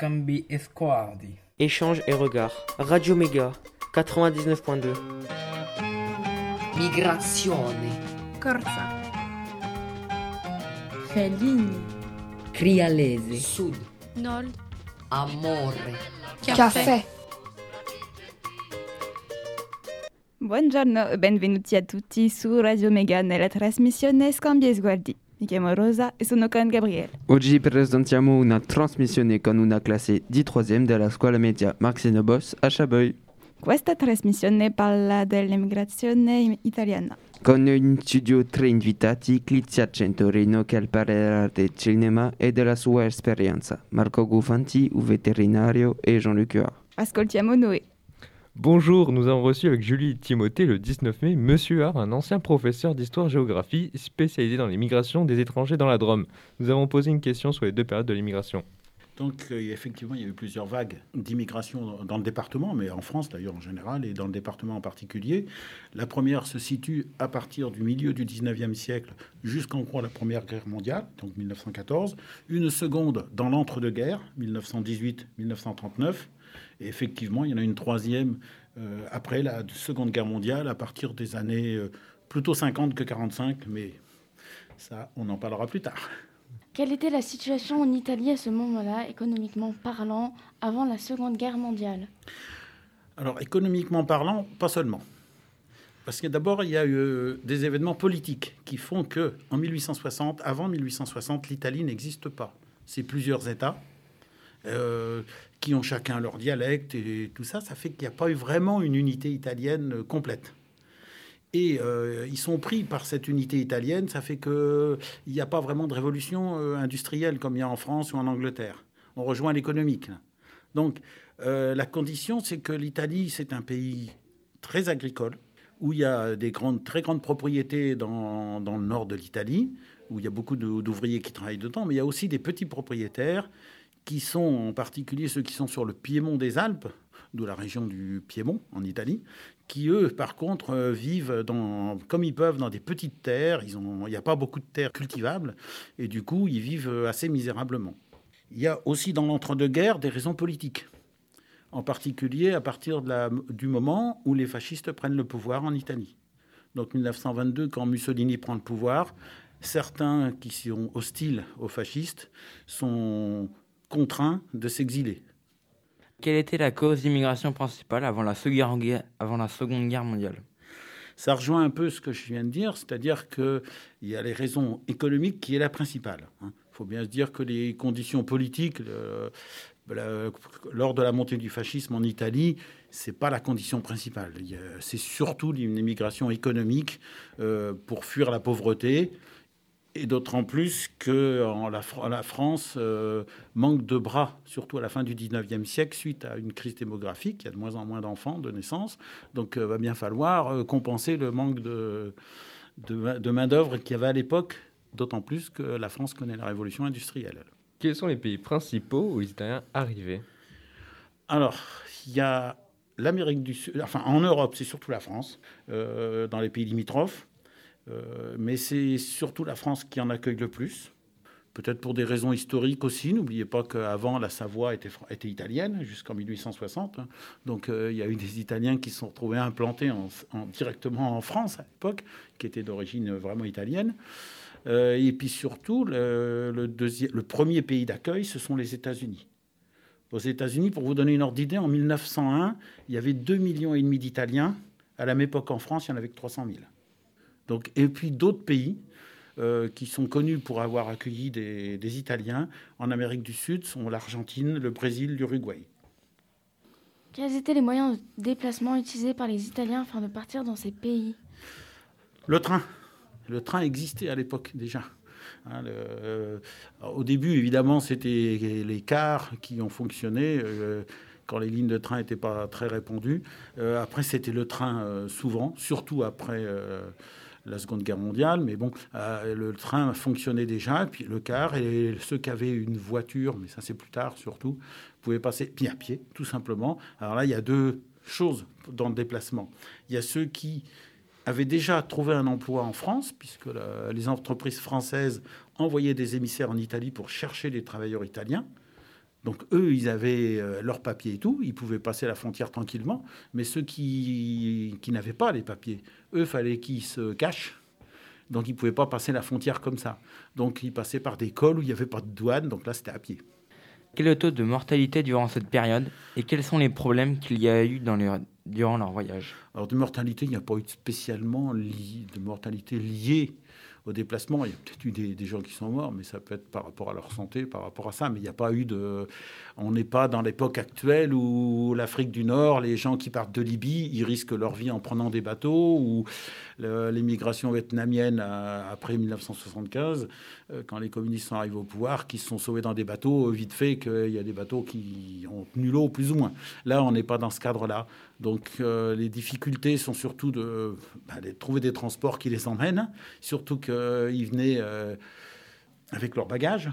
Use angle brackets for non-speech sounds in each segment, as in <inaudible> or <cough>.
Scambi e sguardi. Échange et regard. Radio Méga 99.2. Migrazione. Corsa. Fellini. Crialese. Sud. Nord. Amore. Caffè. Buongiorno e benvenuti a tutti su Radio Mega nella trasmissione Scambi e Sguardi. Mi chiamo Rosa e sono con Gabriele. Oggi presentiamo una trasmissione con una classe di troisième della scuola media Marxino Boss a Chaboy. Questa trasmissione parla dell'immigrazione italiana. Con in studio tre invitati, Clizia Centorino che parlerà del cinema e della sua esperienza, Marco Gufanti, un veterinario e Jean-Luc. Ascoltiamo noi. Bonjour, nous avons reçu avec Julie Timothée le 19 mai Monsieur Hart, un ancien professeur d'histoire-géographie spécialisé dans les migrations des étrangers dans la Drôme. Nous avons posé une question sur les deux périodes de l'immigration. Donc effectivement, il y a eu plusieurs vagues d'immigration dans le département, mais en France d'ailleurs en général, et dans le département en particulier. La première se situe à partir du milieu du 19e siècle jusqu'en gros la Première Guerre mondiale, donc 1914. Une seconde dans l'entre-deux-guerres, 1918-1939. Et effectivement, il y en a une troisième euh, après la Seconde Guerre mondiale, à partir des années euh, plutôt 50 que 45, mais ça, on en parlera plus tard. Quelle était la situation en Italie à ce moment-là, économiquement parlant, avant la Seconde Guerre mondiale? Alors, économiquement parlant, pas seulement. Parce que d'abord, il y a eu euh, des événements politiques qui font que, en 1860, avant 1860, l'Italie n'existe pas. C'est plusieurs États euh, qui ont chacun leur dialecte et tout ça. Ça fait qu'il n'y a pas eu vraiment une unité italienne euh, complète. Et euh, ils sont pris par cette unité italienne. Ça fait qu'il n'y a pas vraiment de révolution euh, industrielle comme il y a en France ou en Angleterre. On rejoint l'économique. Donc, euh, la condition, c'est que l'Italie, c'est un pays très agricole, où il y a des grandes, très grandes propriétés dans, dans le nord de l'Italie, où il y a beaucoup d'ouvriers qui travaillent dedans, mais il y a aussi des petits propriétaires qui sont en particulier ceux qui sont sur le piémont des Alpes, d'où la région du Piémont en Italie, qui eux, par contre, euh, vivent comme ils peuvent dans des petites terres. Il n'y a pas beaucoup de terres cultivables et du coup, ils vivent assez misérablement. Il y a aussi dans l'entre-deux-guerres des raisons politiques, en particulier à partir du moment où les fascistes prennent le pouvoir en Italie. Donc 1922, quand Mussolini prend le pouvoir, certains qui sont hostiles aux fascistes sont contraints de s'exiler. Quelle était la cause d'immigration principale avant la, Seconde Guerre, mondiale Ça rejoint un peu ce que je viens de dire, c'est-à-dire qu'il y a les raisons économiques qui est la principale. Il faut bien se dire que les conditions politiques, lors de la montée du fascisme en Italie, c'est pas la condition principale. C'est surtout une immigration économique euh, pour fuir la pauvreté. Et d'autant plus que en la, Fr- la France euh, manque de bras, surtout à la fin du 19e siècle, suite à une crise démographique. Il y a de moins en moins d'enfants de naissance. Donc, il va bien falloir euh, compenser le manque de, de, ma- de main-d'œuvre qu'il y avait à l'époque, d'autant plus que la France connaît la révolution industrielle. Quels sont les pays principaux où les Italiens arrivaient Alors, il y a l'Amérique du Sud, enfin en Europe, c'est surtout la France, euh, dans les pays limitrophes, Euh, mais c'est surtout la France qui en accueille le plus. Peut-être pour des raisons historiques aussi. N'oubliez pas qu'avant, la Savoie était, italienne jusqu'en 1860. hein. Donc euh, il y a eu des Italiens qui se sont retrouvés implantés en- en- directement en France à l'époque, qui étaient d'origine vraiment italienne. Euh, et puis surtout, le, premier pays d'accueil, ce sont les États-Unis. Aux États-Unis, pour vous donner une ordre d'idée, en 1901, il y avait 2,5 millions d'Italiens. À la même époque, en France, il y en avait que 300 000. Donc, et puis d'autres pays euh, qui sont connus pour avoir accueilli des, des Italiens en Amérique du Sud sont l'Argentine, le Brésil, l'Uruguay. Quels étaient les moyens de déplacement utilisés par les Italiens afin de partir dans ces pays? Le train. Le train existait à l'époque déjà. Hein, le- euh, au début, évidemment, c'était les cars qui ont fonctionné euh, quand les lignes de train n'étaient pas très répandues. Euh, après, c'était le train euh, souvent, surtout après euh, la Seconde Guerre mondiale. Mais bon, euh, le train fonctionnait déjà, puis le car, et ceux qui avaient une voiture, mais ça c'est plus tard surtout, pouvaient passer puis à pied, tout simplement. Alors là, il y a deux choses dans le déplacement. Il y a ceux qui avaient déjà trouvé un emploi en France, puisque les entreprises françaises envoyaient des émissaires en Italie pour chercher des travailleurs italiens. Donc eux, ils avaient euh, leurs papiers et tout, ils pouvaient passer la frontière tranquillement, mais ceux qui, qui n'avaient pas les papiers, eux, fallait qu'ils se cachent. Donc ils ne pouvaient pas passer la frontière comme ça. Donc ils passaient par des cols où il n'y avait pas de douane, donc là c'était à pied. Quel est le taux de mortalité durant cette période et quels sont les problèmes qu'il y a eu dans les- durant leur voyage? Alors de mortalité, il n'y a pas eu spécialement li- de mortalité liée au déplacement. Il y a peut-être eu des, gens qui sont morts, mais ça peut être par rapport à leur santé, par rapport à ça. Mais il n'y a pas eu de... On n'est pas dans l'époque actuelle où l'Afrique du Nord, les gens qui partent de Libye, ils risquent leur vie en prenant des bateaux, ou l'émigration vietnamienne euh, après 1975, euh, quand les communistes sont arrivés au pouvoir, qui se sont sauvés dans des bateaux, euh, vite fait qu'il y a des bateaux qui ont tenu l'eau plus ou moins. Là, on n'est pas dans ce cadre-là. Donc euh, les difficultés sont surtout de, bah, de trouver des transports qui les emmènent, surtout qu'ils venaient euh, avec leurs bagages.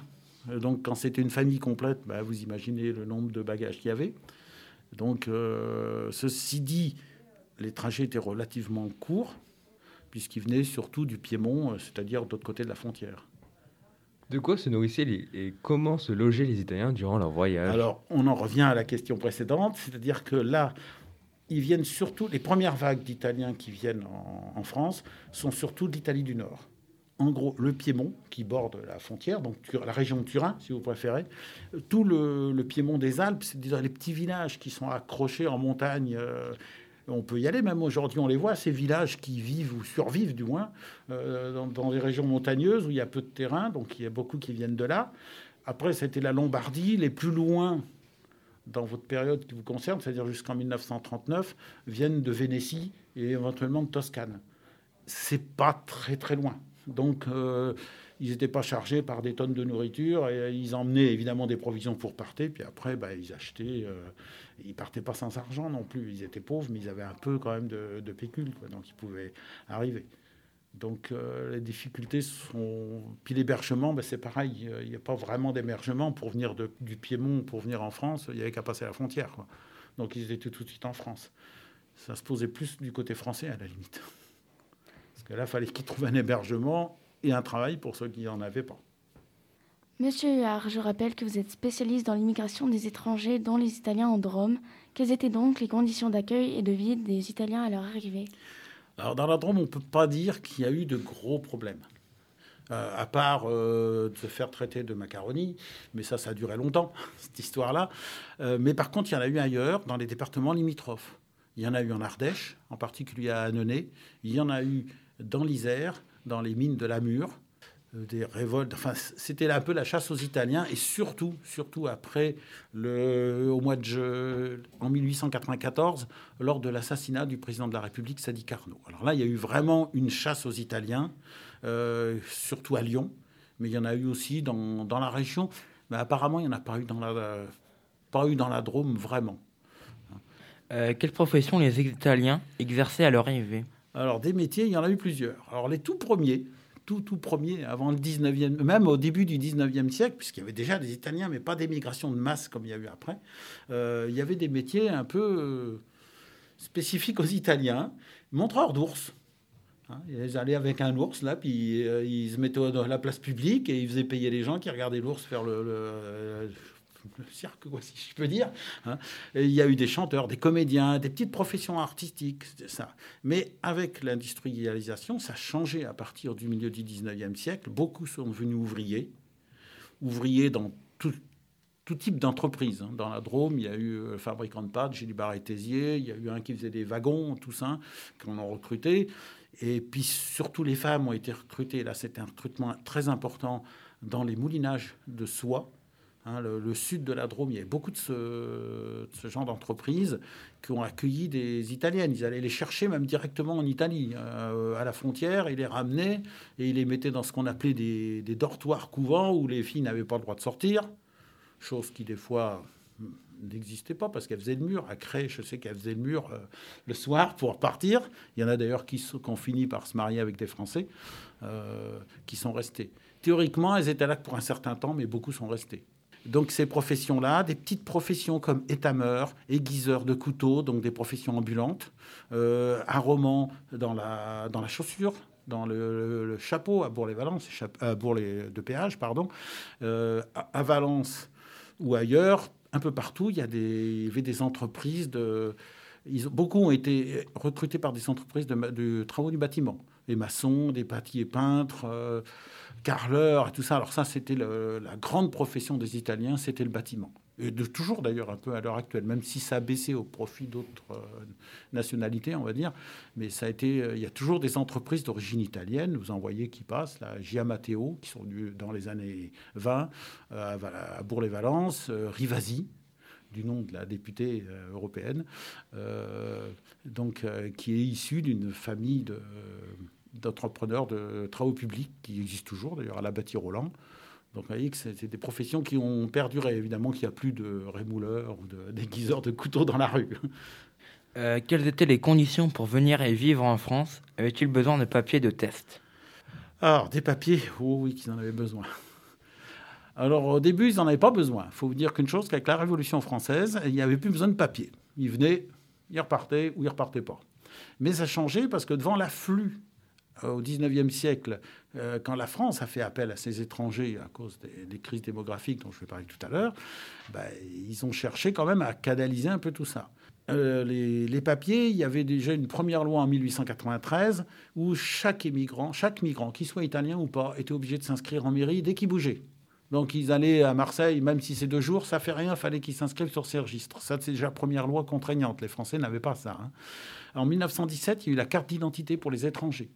Euh, Donc quand c'était une famille complète, bah, vous imaginez le nombre de bagages qu'il y avait. Donc euh, ceci dit, les trajets étaient relativement courts, puisqu'ils venaient surtout du Piémont, euh, c'est-à-dire de l'autre côté de la frontière. De quoi se nourrissaient les- et comment se logeaient les Italiens durant leur voyage? Alors, on en revient à la question précédente, c'est-à-dire que là, ils viennent surtout, les premières vagues d'Italiens qui viennent en, France sont surtout d'Italie du Nord. En gros, le Piémont, qui borde la frontière, donc la région de Turin, si vous préférez, tout le, Piémont des Alpes, c'est dire les petits villages qui sont accrochés en montagne. euh, on peut y aller, même aujourd'hui, on les voit, ces villages qui vivent ou survivent, du moins, euh, dans, des régions montagneuses où il y a peu de terrain, donc il y a beaucoup qui viennent de là. Après, c'était la Lombardie, les plus loin dans votre période qui vous concerne, c'est-à-dire jusqu'en 1939, viennent de Vénétie et éventuellement de Toscane. C'est pas très très loin. Donc, euh, ils n'étaient pas chargés par des tonnes de nourriture et ils emmenaient évidemment des provisions pour partir. Puis après, bah, ils achetaient. euh, ils partaient pas sans argent non plus. Ils étaient pauvres, mais ils avaient un peu quand même de, de pécule, donc ils pouvaient arriver. Donc euh, les difficultés sont. Puis l'hébergement, ben, c'est pareil. Il n'y a pas vraiment d'hébergement pour venir du Piémont, pour venir en France. Il n'y avait qu'à passer la frontière. Donc ils étaient tout de suite en France. Ça se posait plus du côté français à la limite. Parce que là, il fallait qu'ils trouvent un hébergement et un travail pour ceux qui n'en avaient pas. Monsieur Huard, je rappelle que vous êtes spécialiste dans l'immigration des étrangers, dont les Italiens en Drôme. Quelles étaient donc les conditions d'accueil et de vie des Italiens à leur arrivée? Alors dans la Drôme, on ne peut pas dire qu'il y a eu de gros problèmes. Euh, à part euh, de se faire traiter de macaroni, mais ça, ça a duré longtemps, <laughs> cette histoire-là. Euh, mais par contre, il y en a eu ailleurs, dans les départements limitrophes. Il y en a eu en Ardèche, en particulier à Annonay. Il y en a eu dans l'Isère, dans les mines de la Mure, des révoltes. Enfin, c'était un peu la chasse aux Italiens, et surtout, surtout après, le, au mois de je- en 1894, lors de l'assassinat du président de la République, Sadi Carnot. Alors là, il y a eu vraiment une chasse aux Italiens, euh, surtout à Lyon, mais il y en a eu aussi dans, dans la région. Mais apparemment, il n'y en a pas eu dans la, pas eu dans la Drôme vraiment. Euh, Quelle profession les Italiens exerçaient à leur arrivée? Alors, des métiers, il y en a eu plusieurs. Alors, les tout premiers, tout, tout premiers, avant le 19e, même au début du 19e siècle, puisqu'il y avait déjà des Italiens, mais pas d'émigration de masse comme il y a eu après, euh, il y avait des métiers un peu euh, spécifiques aux Italiens. Montreurs d'ours. Hein, ils allaient avec un ours, là, puis euh, ils se mettaient dans la place publique et ils faisaient payer les gens qui regardaient l'ours faire le- le cirque, quoi, si je peux dire. hein. Il y a eu des chanteurs, des comédiens, des petites professions artistiques, ça. Mais avec l'industrialisation, ça a changé à partir du milieu du 19e siècle. Beaucoup sont devenus ouvriers, ouvriers dans tout, type d'entreprise. hein. Dans la Drôme, il y a eu euh, fabricant de pâtes, Gilbert et Tézier, il y a eu un qui faisait des wagons, tout ça, qu'on a recruté. Et puis surtout, les femmes ont été recrutées. Là, c'était un recrutement très important dans les moulinages de soie. Hein, le, sud de la Drôme, il y avait beaucoup de ce, genre d'entreprises qui ont accueilli des Italiennes. Ils allaient les chercher même directement en Italie, euh, à la frontière, ils les ramenaient et ils les mettaient dans ce qu'on appelait des, dortoirs couvents où les filles n'avaient pas le droit de sortir, chose qui des fois hmm, n'existait pas parce qu'elles faisaient le mur. À Cré, je sais qu'elles faisaient le mur euh, le soir pour partir. Il y en a d'ailleurs qui, sont- qui ont fini par se marier avec des Français euh, qui sont restés. Théoriquement, elles étaient là pour un certain temps, mais beaucoup sont restés. Donc ces professions-là, des petites professions comme étameur, aiguiseur de couteaux, donc des professions ambulantes, euh, un roman dans la, dans la chaussure, dans le, chapeau à Bourg-les-Valence, chap- à Bourg-les de péage, pardon, Euh, à, Valence ou ailleurs, un peu partout, il y, a des, il y avait des entreprises de. Beaucoup ont été recrutés par des entreprises de travaux du bâtiment. Des maçons, des pâtiers peintres, euh, carreleurs et tout ça. Alors ça, c'était la grande profession des Italiens, c'était le bâtiment. Et de toujours d'ailleurs un peu à l'heure actuelle, même si ça a baissé au profit d'autres euh, nationalités, on va dire. Mais ça a été, euh, il y a toujours des entreprises d'origine italienne. Vous en voyez qui passent, la Giamateo, qui sont venues dans les années 20, euh, à Val- à Bourg-les-Valences, euh, Rivasi, du nom de la députée européenne, donc qui est issue d'une famille de, d'entrepreneurs de travaux publics qui existe toujours d'ailleurs à la bâtie Roland. Donc vous voyez que c'est des professions qui ont perduré. Évidemment qu'il n'y a plus de rémouleurs ou de déguiseurs de couteaux dans la rue. Euh, quelles étaient les conditions pour venir et vivre en France? Avait-il besoin de papiers de test? Alors, des papiers, oh oui, qu'ils en avaient besoin. Alors, au début, ils n'en avaient pas besoin. Il faut vous dire qu'une chose, qu'avec la Révolution française, il n'y avait plus besoin de papier. Ils venaient, ils repartaient ou ils repartaient pas. Mais ça a changé parce que devant l'afflux au 19e siècle, euh, quand la France a fait appel à ses étrangers à cause des, crises démographiques dont je vais parler tout à l'heure, ben, ils ont cherché quand même à canaliser un peu tout ça. Euh, les, les papiers, il y avait déjà une première loi en 1893 où chaque émigrant, chaque migrant, qu'il soit italien ou pas, était obligé de s'inscrire en mairie dès qu'il bougeait. Donc ils allaient à Marseille, même si c'est deux jours, ça fait rien, fallait qu'ils s'inscrivent sur ces registres. Ça, c'est déjà la première loi contraignante. Les Français n'avaient pas ça. hein. En 1917, il y a eu la carte d'identité pour les étrangers.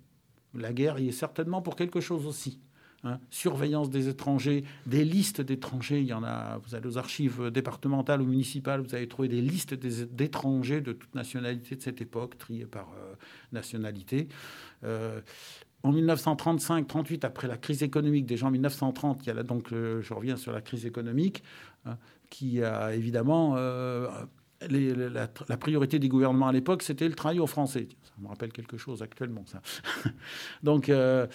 La guerre y est certainement pour quelque chose aussi. hein. Surveillance des étrangers, des listes d'étrangers. Il y en a. Vous allez aux archives départementales ou municipales, vous allez trouver des listes d'étrangers de toute nationalité de cette époque, triées par euh, nationalité. Euh, en 1935-38, après la crise économique, déjà en 1930, il y a donc, je reviens sur la crise économique, hein, qui a évidemment euh, la, priorité des gouvernements à l'époque, c'était le travail aux Français. Ça me rappelle quelque chose actuellement, ça. <laughs> donc, euh,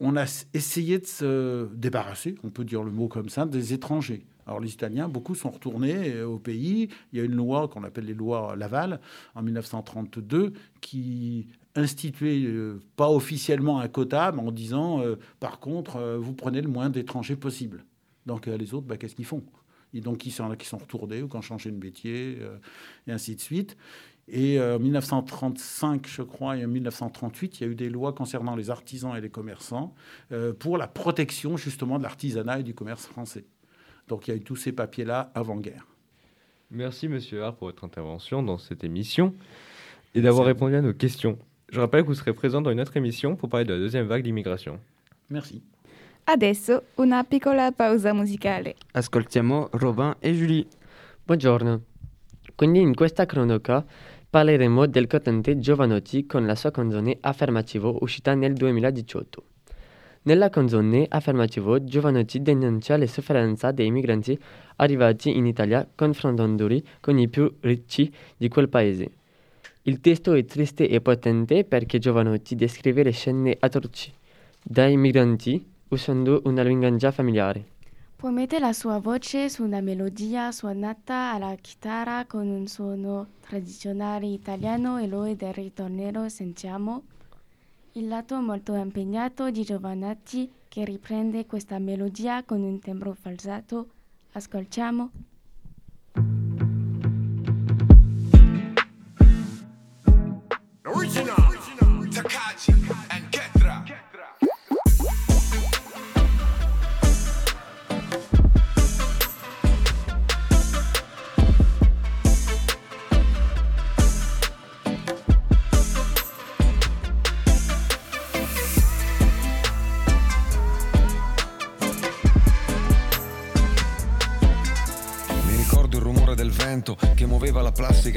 on a essayé de se débarrasser, on peut dire le mot comme ça, des étrangers. Alors les Italiens, beaucoup sont retournés euh, au pays. Il y a une loi qu'on appelle les lois Laval en 1932 qui instituait euh, pas officiellement un quota, mais en disant par contre, vous prenez le moins d'étrangers possible. Donc les autres, bah, qu'est-ce qu'ils font? Et donc sont, qui sont retournés ou qui ont changé de métier, euh, et ainsi de suite. Et euh, en 1935, je crois, et en 1938, il y a eu des lois concernant les artisans et les commerçants euh, pour la protection justement de l'artisanat et du commerce français. Donc il y a eu tous ces papiers-là avant-guerre. Merci Monsieur Hart pour votre intervention dans cette émission et d'avoir répondu à nos questions. Je rappelle que vous serez présent dans une autre émission pour parler de la deuxième vague d'immigration. Merci. Adesso una piccola pausa musicale. Ascoltiamo Robin e Julie. Buongiorno. Quindi in questa cronaca parleremo del cantante Giovanotti con la sua canzone Affermativo uscita nel 2018. Nella canzone Affermativo Giovanotti denuncia le sofferenze dei migranti arrivati in Italia confrontandoli con i più ricchi di quel paese. Il testo è triste e potente perché Giovanotti descrive le scene atroci dai migranti usando una linguaggia familiare. Poi mette la sua voce su una melodia suonata alla chitarra con un suono tradizionale italiano e lui del ritornello sentiamo il lato molto impegnato di Giovanotti che riprende questa melodia con un timbro falsato. Ascoltiamo. Original, Takachi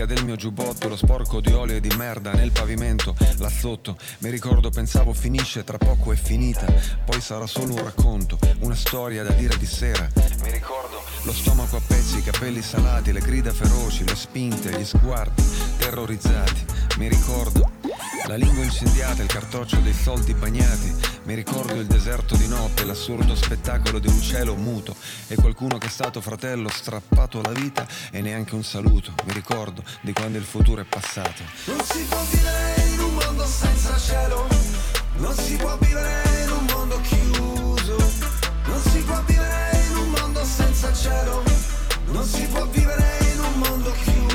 del mio giubbotto, lo sporco di olio e di merda nel pavimento, là sotto. Mi ricordo, pensavo finisce, tra poco è finita, poi sarà solo un racconto, una storia da dire di sera. Mi ricordo lo stomaco a pezzi, i capelli salati, le grida feroci, le spinte, gli sguardi terrorizzati. Mi ricordo la lingua incendiata, il cartoccio dei soldi bagnati. Mi ricordo il deserto di notte, l'assurdo spettacolo di un cielo muto e qualcuno che è stato fratello strappato alla vita e neanche un saluto. Mi ricordo di quando il futuro è passato. Non si può vivere in un mondo senza cielo, non si può vivere in un mondo chiuso, non si può vivere in un mondo senza cielo, non si può vivere in un mondo chiuso.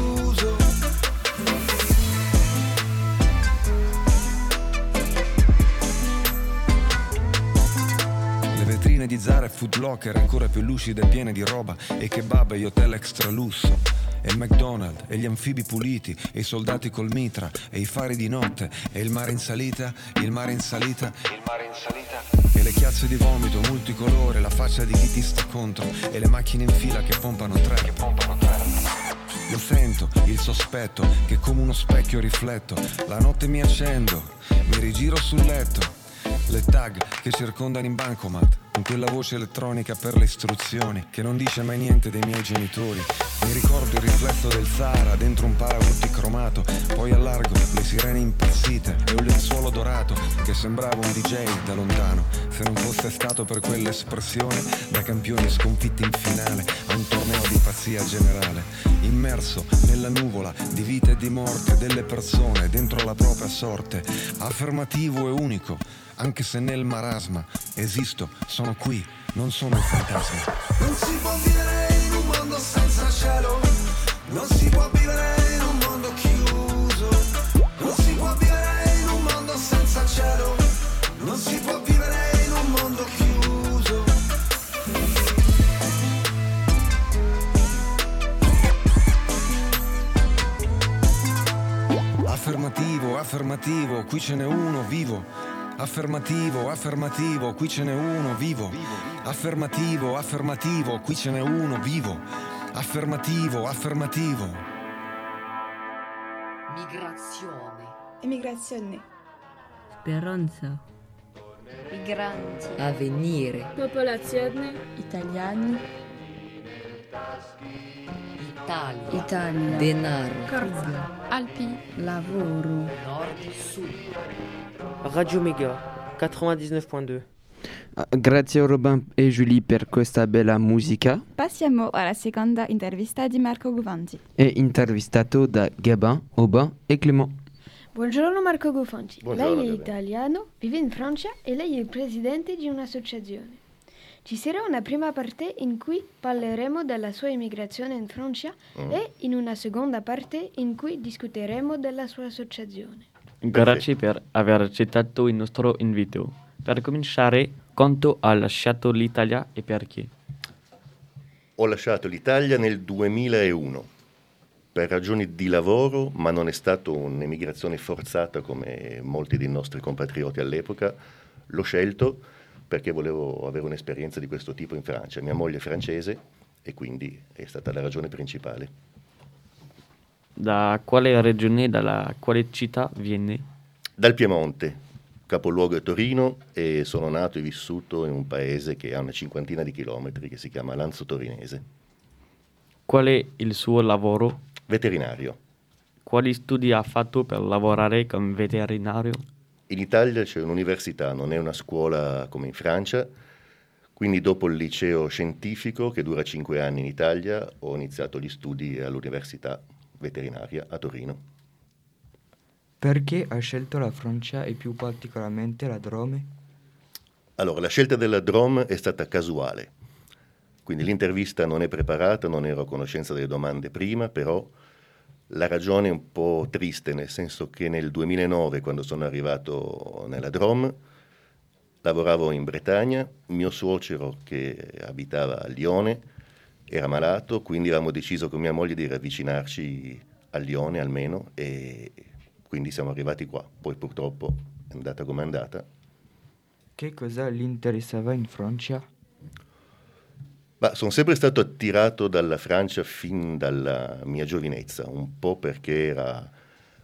Locker ancora più lucide e piene di roba, e kebab e hotel extra lusso. E McDonald's, e gli anfibi puliti, e i soldati col mitra, e i fari di notte, e il mare in salita, il mare in salita, il mare in salita. E le chiazze di vomito multicolore, la faccia di chi ti sta contro, e le macchine in fila che pompano tre, che pompano tre. Lo sento, il sospetto, che come uno specchio rifletto. La notte mi accendo, mi rigiro sul letto. Le tag che circondano in bancomat, con quella voce elettronica per le istruzioni, che non dice mai niente dei miei genitori. Mi ricordo il riflesso del Sahara dentro un paraurti cromato, poi allargo le sirene impazzite e un lenzuolo dorato che sembrava un DJ da lontano, se non fosse stato per quell'espressione da campioni sconfitti in finale a un torneo di pazzia generale, immerso nella nuvola di vita e di morte delle persone dentro la propria sorte, affermativo e unico, anche se nel marasma esisto, sono qui, non sono un fantasma. Non si può vivere in un mondo senza cielo, non si può vivere in un mondo chiuso, non si può vivere in un mondo senza cielo, non si può vivere in un mondo chiuso. Affermativo, affermativo, qui ce n'è uno vivo. Affermativo, affermativo, qui ce n'è uno vivo. Affermativo, affermativo, qui ce n'è uno vivo. Affermativo, affermativo. Migrazione. Immigrazione. Speranza. Migranti. Avvenire. Popolazione. Italiani. Italia. Italia. Denaro. Corsia. Alpi. Lavoro. Nord, Sud. Radio Méga 99.2. Ah, Grazie Robin e Julie per questa bella musica Passiamo alla seconda intervista di Marco Guvanti. e intervistato da Gabin, Aubin e Clément. Buongiorno Marco Gufanti. Buongiorno, lei è italiano, vive in Francia e lei è il presidente di un'associazione. Ci sarà una prima parte in cui parleremo della sua immigrazione in Francia Mm. e in una seconda parte in cui discuteremo della sua associazione. Grazie per aver accettato il nostro invito. Per cominciare, quanto ha lasciato l'Italia e perché? Ho lasciato l'Italia nel 2001 per ragioni di lavoro, ma non è stata un'emigrazione forzata come molti dei nostri compatrioti all'epoca. L'ho scelto perché volevo avere un'esperienza di questo tipo in Francia. Mia moglie è francese e quindi è stata la ragione principale. Da quale regione, dalla quale città viene? Dal Piemonte, capoluogo è Torino e sono nato e vissuto in un paese che ha una cinquantina di chilometri che si chiama Lanzo Torinese. Qual è il suo lavoro? Veterinario. Quali studi ha fatto per lavorare come veterinario? In Italia c'è un'università, non è una scuola come in Francia, quindi dopo il liceo scientifico che dura cinque anni in Italia ho iniziato gli studi all'università veterinaria a Torino. Perché ha scelto la Francia e più particolarmente la Drome? Allora, la scelta della DROM è stata casuale, quindi l'intervista non è preparata, non ero a conoscenza delle domande prima, però la ragione è un po' triste, nel senso che nel 2009, quando sono arrivato nella DROM, lavoravo in Bretagna, mio suocero che abitava a Lione era malato, quindi avevamo deciso con mia moglie di ravvicinarci a Lione almeno e quindi siamo arrivati qua. Poi purtroppo è andata come è andata. Che cosa gli interessava in Francia? Ma sono sempre stato attirato dalla Francia fin dalla mia giovinezza, un po' perché era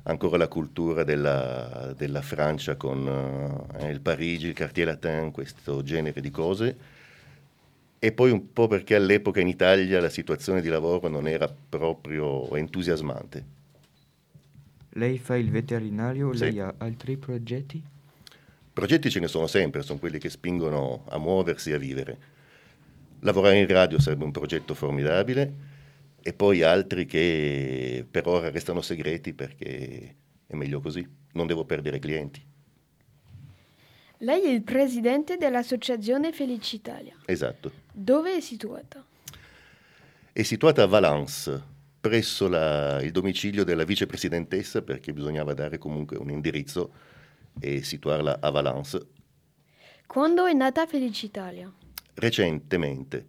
ancora la cultura della, della Francia con eh, il Parigi, il Quartier Latin, questo genere di cose, e poi un po' perché all'epoca in Italia la situazione di lavoro non era proprio entusiasmante. Lei fa il veterinario, Sì. lei ha altri progetti? Progetti ce ne sono sempre, sono quelli che spingono a muoversi e a vivere. Lavorare in radio sarebbe un progetto formidabile e poi altri che per ora restano segreti perché è meglio così, non devo perdere clienti. Lei è il presidente dell'associazione Felicitalia. Esatto. Dove è situata? È situata a Valence, presso la- il domicilio della vicepresidentessa perché bisognava dare comunque un indirizzo e situarla a Valence. Quando è nata Felicitalia? recentemente,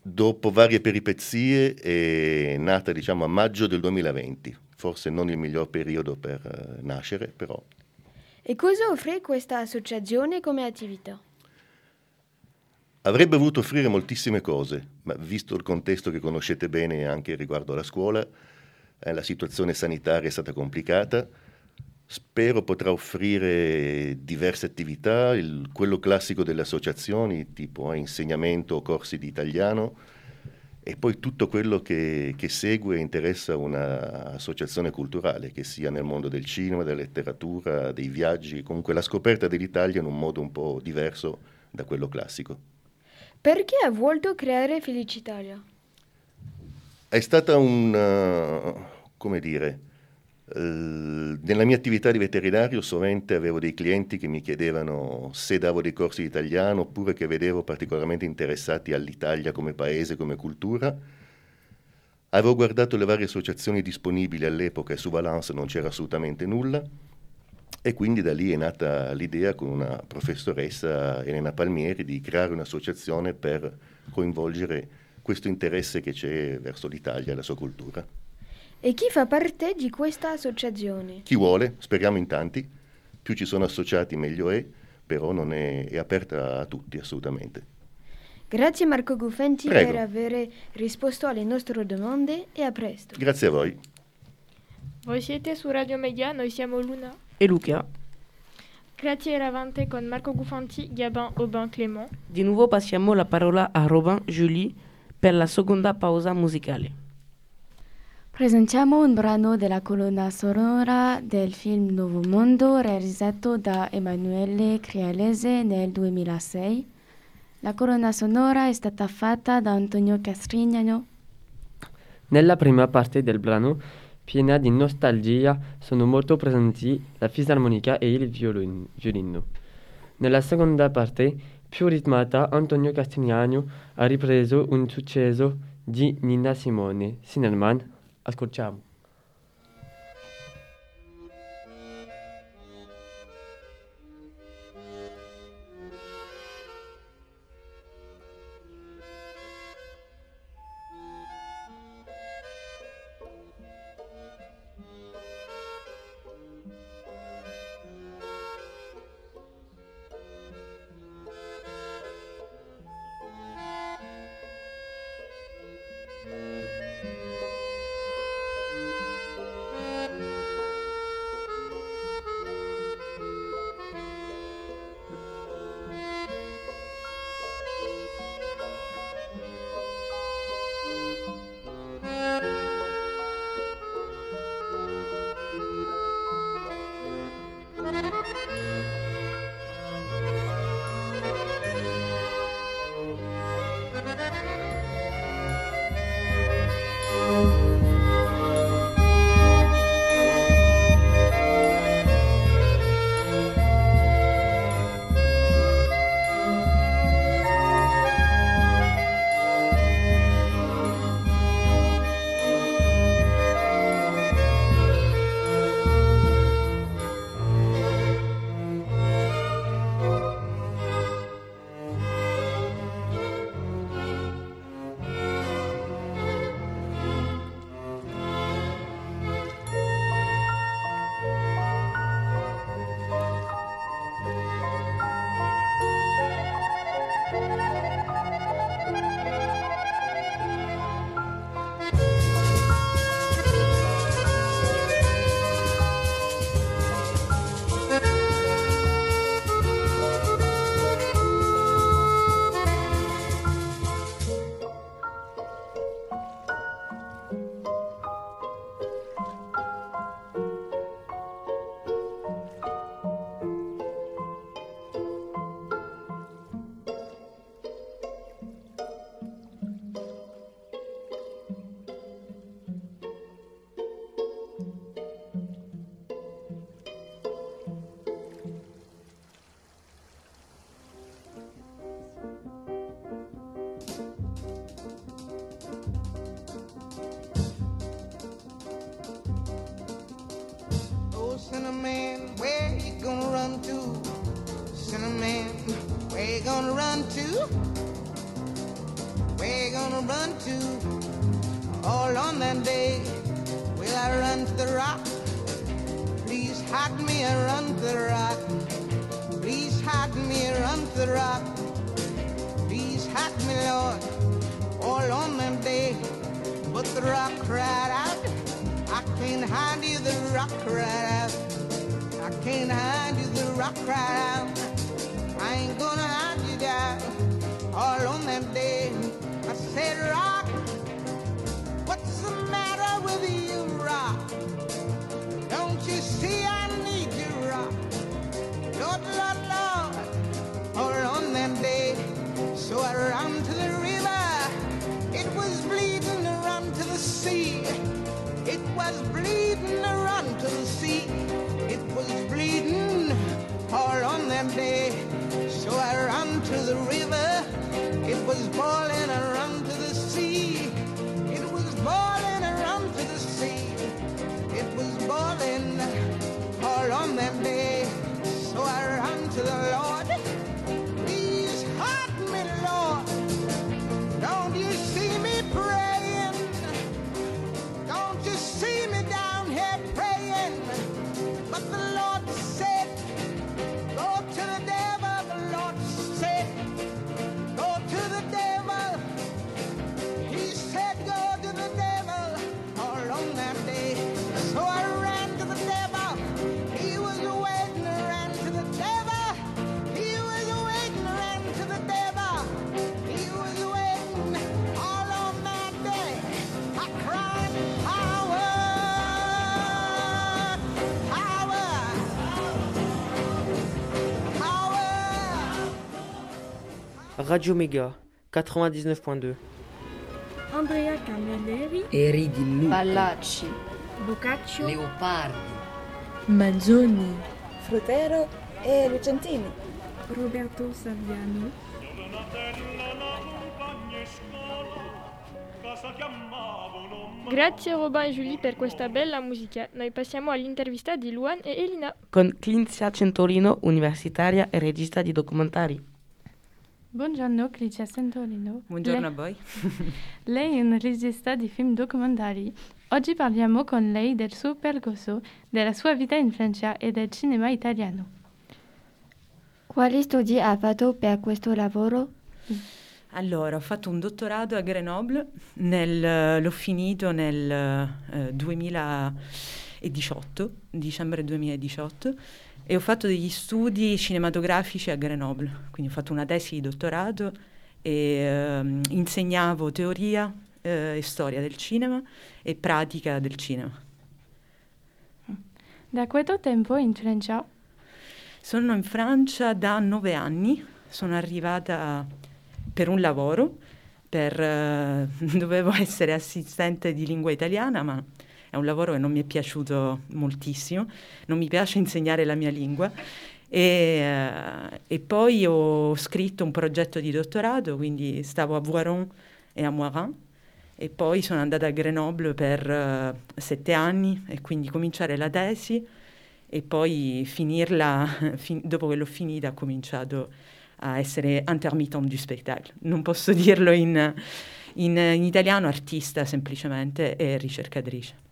dopo varie peripezie, è nata diciamo a maggio del 2020, forse non il miglior periodo per eh, nascere, però E cosa offre questa associazione come attività? Avrebbe voluto offrire moltissime cose, ma visto il contesto che conoscete bene anche riguardo alla scuola, eh, la situazione sanitaria è stata complicata. Spero potrà offrire diverse attività, il- quello classico delle associazioni, tipo eh, insegnamento o corsi di italiano, e poi tutto quello che, che segue interessa un'associazione culturale, che sia nel mondo del cinema, della letteratura, dei viaggi, comunque la scoperta dell'Italia in un modo un po' diverso da quello classico. Perché ha voluto creare Felicitalia? È stata un, uh, come dire, eh, nella mia attività di veterinario sovente avevo dei clienti che mi chiedevano se davo dei corsi di italiano oppure che vedevo particolarmente interessati all'Italia come paese, come cultura. Avevo guardato le varie associazioni disponibili all'epoca e su Valence non c'era assolutamente nulla e quindi da lì è nata l'idea con una professoressa Elena Palmieri di creare un'associazione per coinvolgere questo interesse che c'è verso l'Italia e la sua cultura. E chi fa parte di questa associazione? Chi vuole, speriamo in tanti, più ci sono associati meglio è, però non è, è aperta a tutti assolutamente. Grazie Marco Guffenti Prego. per aver risposto alle nostre domande e a presto. Grazie a voi. Voi siete su Radio Mega, noi siamo Luna. e Luca. Grazie eravate con Marco Gufanti, Gabin, Aubin, Clément. Di nuovo passiamo la parola a Robin Julie per la seconda pausa musicale. Presentiamo un brano della colonna sonora del film Nuovo Mondo realizzato da Emanuele Crialese nel 2006. La colonna sonora è stata fatta da Antonio Castrignano. Nella prima parte del brano, piena di nostalgia, sono molto presenti la fisarmonica e il violin- violino. Nella seconda parte, più ritmata, Antonio Castigliano ha ripreso un successo di Nina Simone, Sinnerman. Ascoltiamo. Radio Méga 99.2. Andrea Camilleri, Eri di Luca. Ballacci, Boccaccio, Leopardi. Manzoni. Frutero e Lucentini. Roberto Saviano. Grazie Robin e Julie per questa bella musica. Noi passiamo all'intervista di Luan e Elina. Con Clincia Centorino, universitaria e regista di documentari. Buongiorno Clicia Santolino. Buongiorno Lei- a voi. <laughs> Lei è un regista di film documentari. Oggi parliamo con lei del suo percorso, della sua vita in Francia e del cinema italiano. Quali studi ha fatto per questo lavoro? Allora, ho fatto un dottorato a Grenoble, nel- l'ho finito nel eh, 2018, dicembre 2018, e ho fatto degli studi cinematografici a Grenoble, quindi ho fatto una tesi di dottorato e ehm, insegnavo teoria eh, e storia del cinema e pratica del cinema. Da quanto tempo in Francia? Sono in Francia da nove anni, sono arrivata per un lavoro, per, eh, <laughs> dovevo essere assistente di lingua italiana, ma è un lavoro che non mi è piaciuto moltissimo, non mi piace <laughs> insegnare la mia lingua. E, eh, e poi ho scritto un progetto di dottorato, quindi stavo a Voiron e a Moirin, e poi sono andata a Grenoble per eh, sette anni e quindi cominciare la tesi e poi finirla, <laughs> fin- dopo che l'ho finita, ho cominciato a essere intermittent du spectacle. Non posso <laughs> dirlo in, in- in italiano, artista semplicemente e ricercatrice.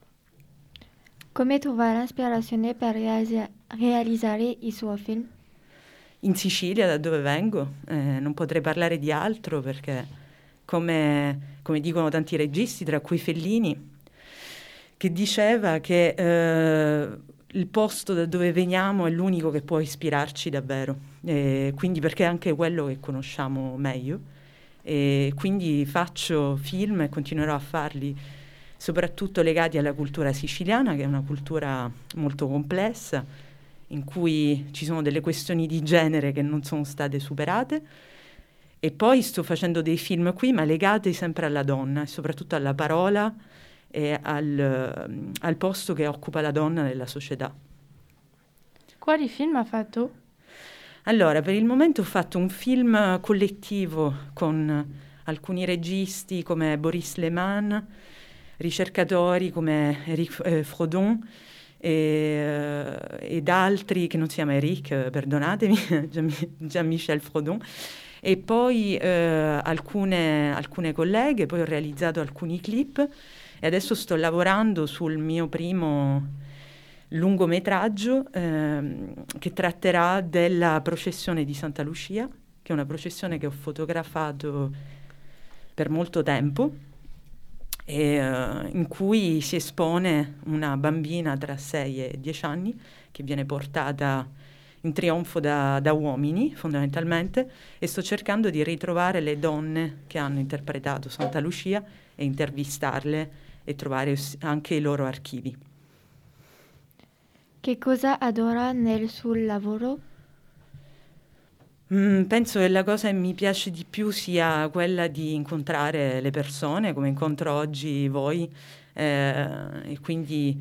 Come trova l'ispirazione per realizza- realizzare i suoi film? In Sicilia, da dove vengo, eh, non potrei parlare di altro perché, come, come dicono tanti registi, tra cui Fellini, che diceva che eh, il posto da dove veniamo è l'unico che può ispirarci davvero, e quindi perché è anche quello che conosciamo meglio. E quindi faccio film e continuerò a farli, soprattutto legati alla cultura siciliana, che è una cultura molto complessa, in cui ci sono delle questioni di genere che non sono state superate. E poi sto facendo dei film qui, ma legati sempre alla donna e soprattutto alla parola e al, al posto che occupa la donna nella società. Quali film ha fatto? Allora, per il momento ho fatto un film collettivo con alcuni registi come Boris Leman, ricercatori come Eric eh, Frodon e, eh, ed altri che non si chiama Eric, eh, perdonatemi, <laughs> Jean- Jean-Michel Frodon. e poi eh, alcune, alcune colleghe, poi ho realizzato alcuni clip e adesso sto lavorando sul mio primo lungometraggio ehm, che tratterà della processione di Santa Lucia, che è una processione che ho fotografato per molto tempo e, uh, in cui si espone una bambina tra 6 e 10 anni che viene portata in trionfo da, da, uomini fondamentalmente e sto cercando di ritrovare le donne che hanno interpretato Santa Lucia e intervistarle e trovare anche i loro archivi. Che cosa adora nel suo lavoro? Mm, penso che la cosa che mi piace di più sia quella di incontrare le persone, come incontro oggi voi, eh, e quindi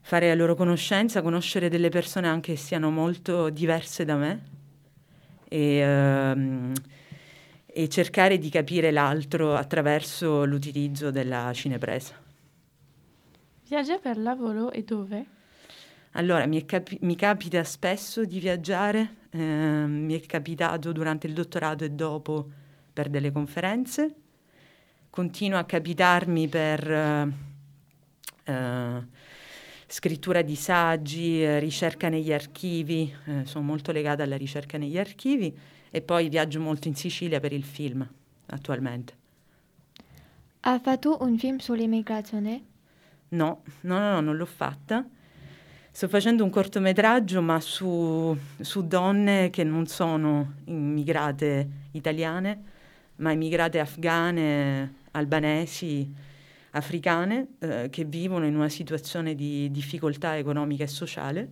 fare la loro conoscenza, conoscere delle persone anche che siano molto diverse da me e, ehm, e cercare di capire l'altro attraverso l'utilizzo della cinepresa. Viaggia per lavoro e dove? Allora, mi, capi- mi capita spesso di viaggiare, eh, mi è capitato durante il dottorato e dopo per delle conferenze, continua a capitarmi per... Eh, eh, scrittura di saggi, ricerca negli archivi, eh, sono molto legata alla ricerca negli archivi e poi viaggio molto in Sicilia per il film attualmente. Ha fatto un film sull'immigrazione? No, no, no, no non l'ho fatta. Sto facendo un cortometraggio ma su, su donne che non sono immigrate italiane, ma immigrate afghane, albanesi, africane eh, che vivono in una situazione di difficoltà economica e sociale.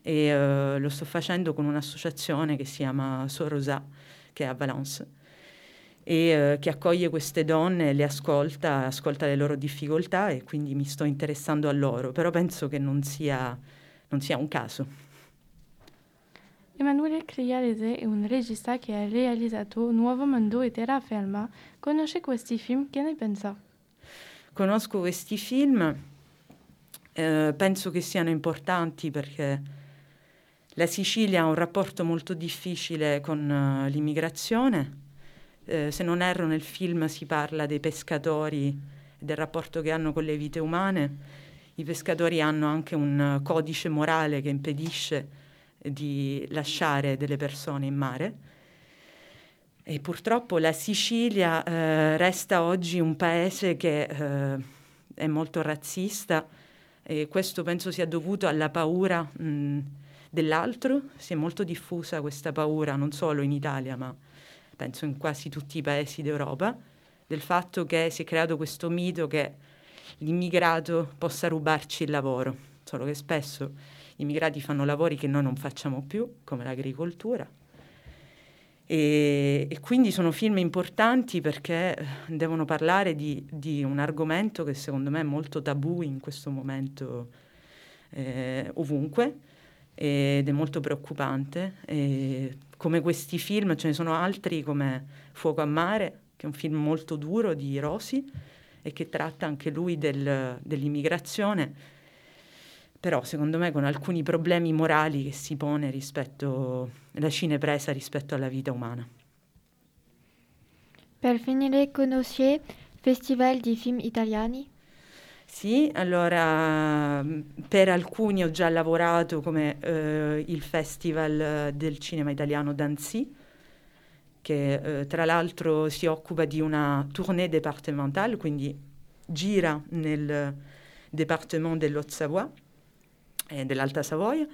E eh, lo sto facendo con un'associazione che si chiama Sorosa, che è a Valence e eh, che accoglie queste donne, le ascolta, ascolta le loro difficoltà e quindi mi sto interessando a loro, però penso che non sia, non sia un caso. Emanuele Crialese è un regista che ha realizzato Nuovo Mondo e Terraferma. Conosce questi film? Che ne pensa? conosco questi film, eh, penso che siano importanti perché la Sicilia ha un rapporto molto difficile con uh, l'immigrazione. Eh, se non erro nel film si parla dei pescatori e del rapporto che hanno con le vite umane. I pescatori hanno anche un codice morale che impedisce di lasciare delle persone in mare e purtroppo la Sicilia eh, resta oggi un paese che eh, è molto razzista e questo penso sia dovuto alla paura mh, dell'altro. Si è molto diffusa questa paura non solo in Italia ma penso in quasi tutti i paesi d'Europa, del fatto che si è creato questo mito che l'immigrato possa rubarci il lavoro, solo che spesso gli immigrati fanno lavori che noi non facciamo più, come l'agricoltura. E, e, quindi sono film importanti perché eh, devono parlare di, di, un argomento che secondo me è molto tabù in questo momento eh, ovunque ed è molto preoccupante. E come questi film ce ne sono altri come Fuoco a mare, che è un film molto duro di Rosi e che tratta anche lui del, dell'immigrazione però secondo me con alcuni problemi morali che si pone rispetto alla cinepresa rispetto alla vita umana. Per finire, conosci festival di film italiani? Sì, allora per alcuni ho già lavorato come eh, il Festival del Cinema Italiano d'Annecy, che eh, tra l'altro si occupa di una tournée départementale, quindi gira nel Département de l'Haute-Savoie eh, dell'Alta Savoia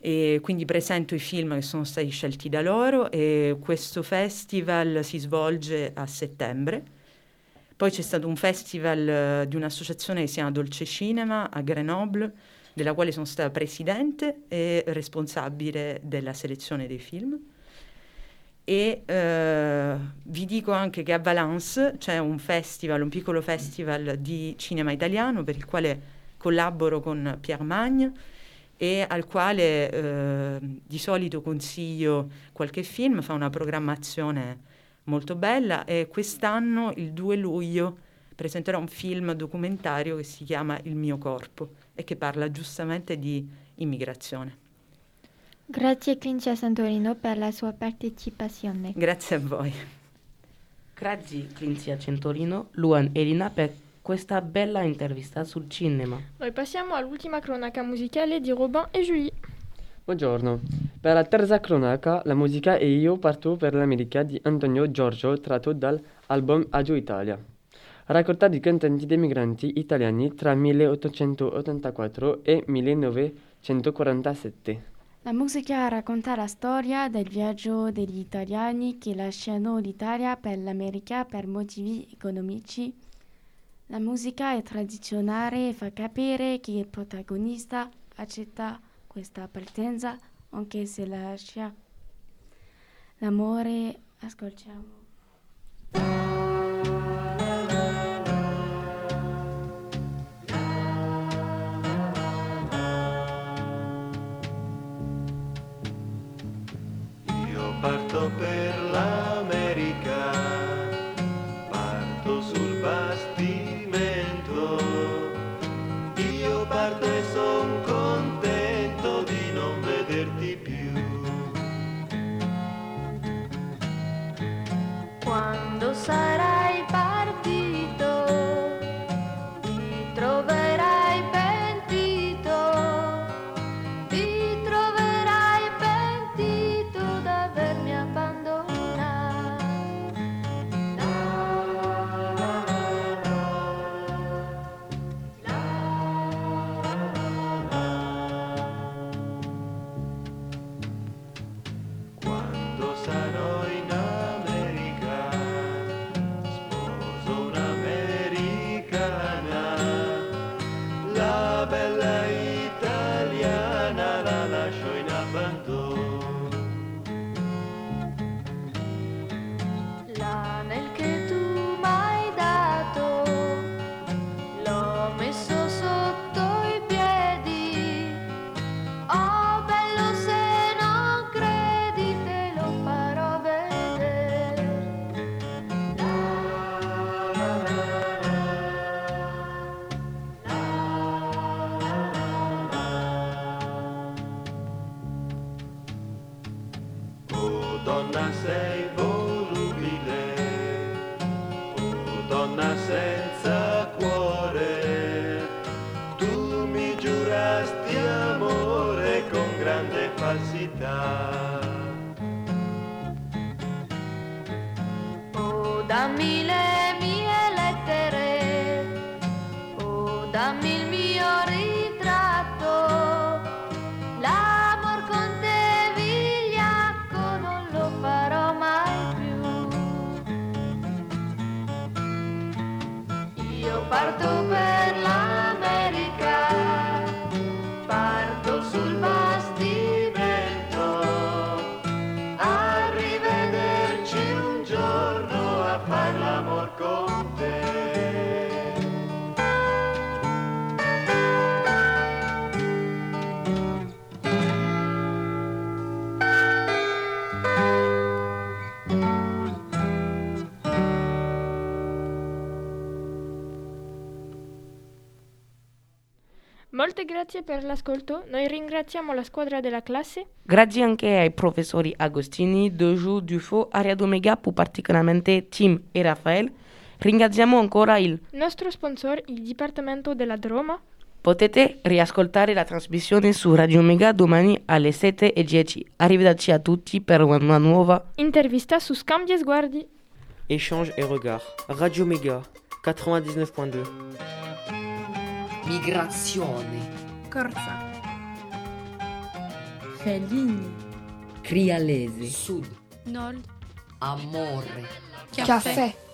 e quindi presento i film che sono stati scelti da loro e questo festival si svolge a settembre. Poi c'è stato un festival eh, di un'associazione che si chiama Dolce Cinema a Grenoble, della quale sono stata presidente e responsabile della selezione dei film. E eh, vi dico anche che a Valence c'è un festival, un piccolo festival di cinema italiano per il quale collaboro con Pierre Magne e al quale eh, di solito consiglio qualche film, fa una programmazione molto bella e quest'anno, il 2 luglio, presenterò un film documentario che si chiama Il mio corpo e che parla giustamente di immigrazione. Grazie Clincia Santorino per la sua partecipazione. Grazie a voi. Grazie Clincia Centorino, Luan e Lina per questa bella intervista sul cinema. Noi passiamo all'ultima cronaca musicale di Robin e Julie. Buongiorno. Per la terza cronaca, la musica e io parto per l'America di Antonio Giorgio tratto dall'album Agio Italia. Raccolta di cantanti dei migranti italiani tra 1884 e 1947. La musica racconta la storia del viaggio degli italiani che lasciano l'Italia per l'America per motivi economici. La musica è tradizionale e fa capire che il protagonista accetta questa partenza anche se lascia l'amore. Ascoltiamo. Grazie per l'ascolto. Noi ringraziamo la squadra della classe. Grazie anche ai professori Agostini, Deju, Dufo, Ariad Omega, più particolarmente Tim e Rafael. Ringraziamo ancora il... Nostro sponsor, il Dipartimento della Droma. Potete riascoltare la trasmissione su Radio Omega domani alle 7.10. Arrivederci a tutti per una nuova Intervista su Scambi e Sguardi. Échange et regard. Radio Méga 99.2. Migrazione. Corsa. Fellini. Crialese. Sud. Nord. Amore. Caffè.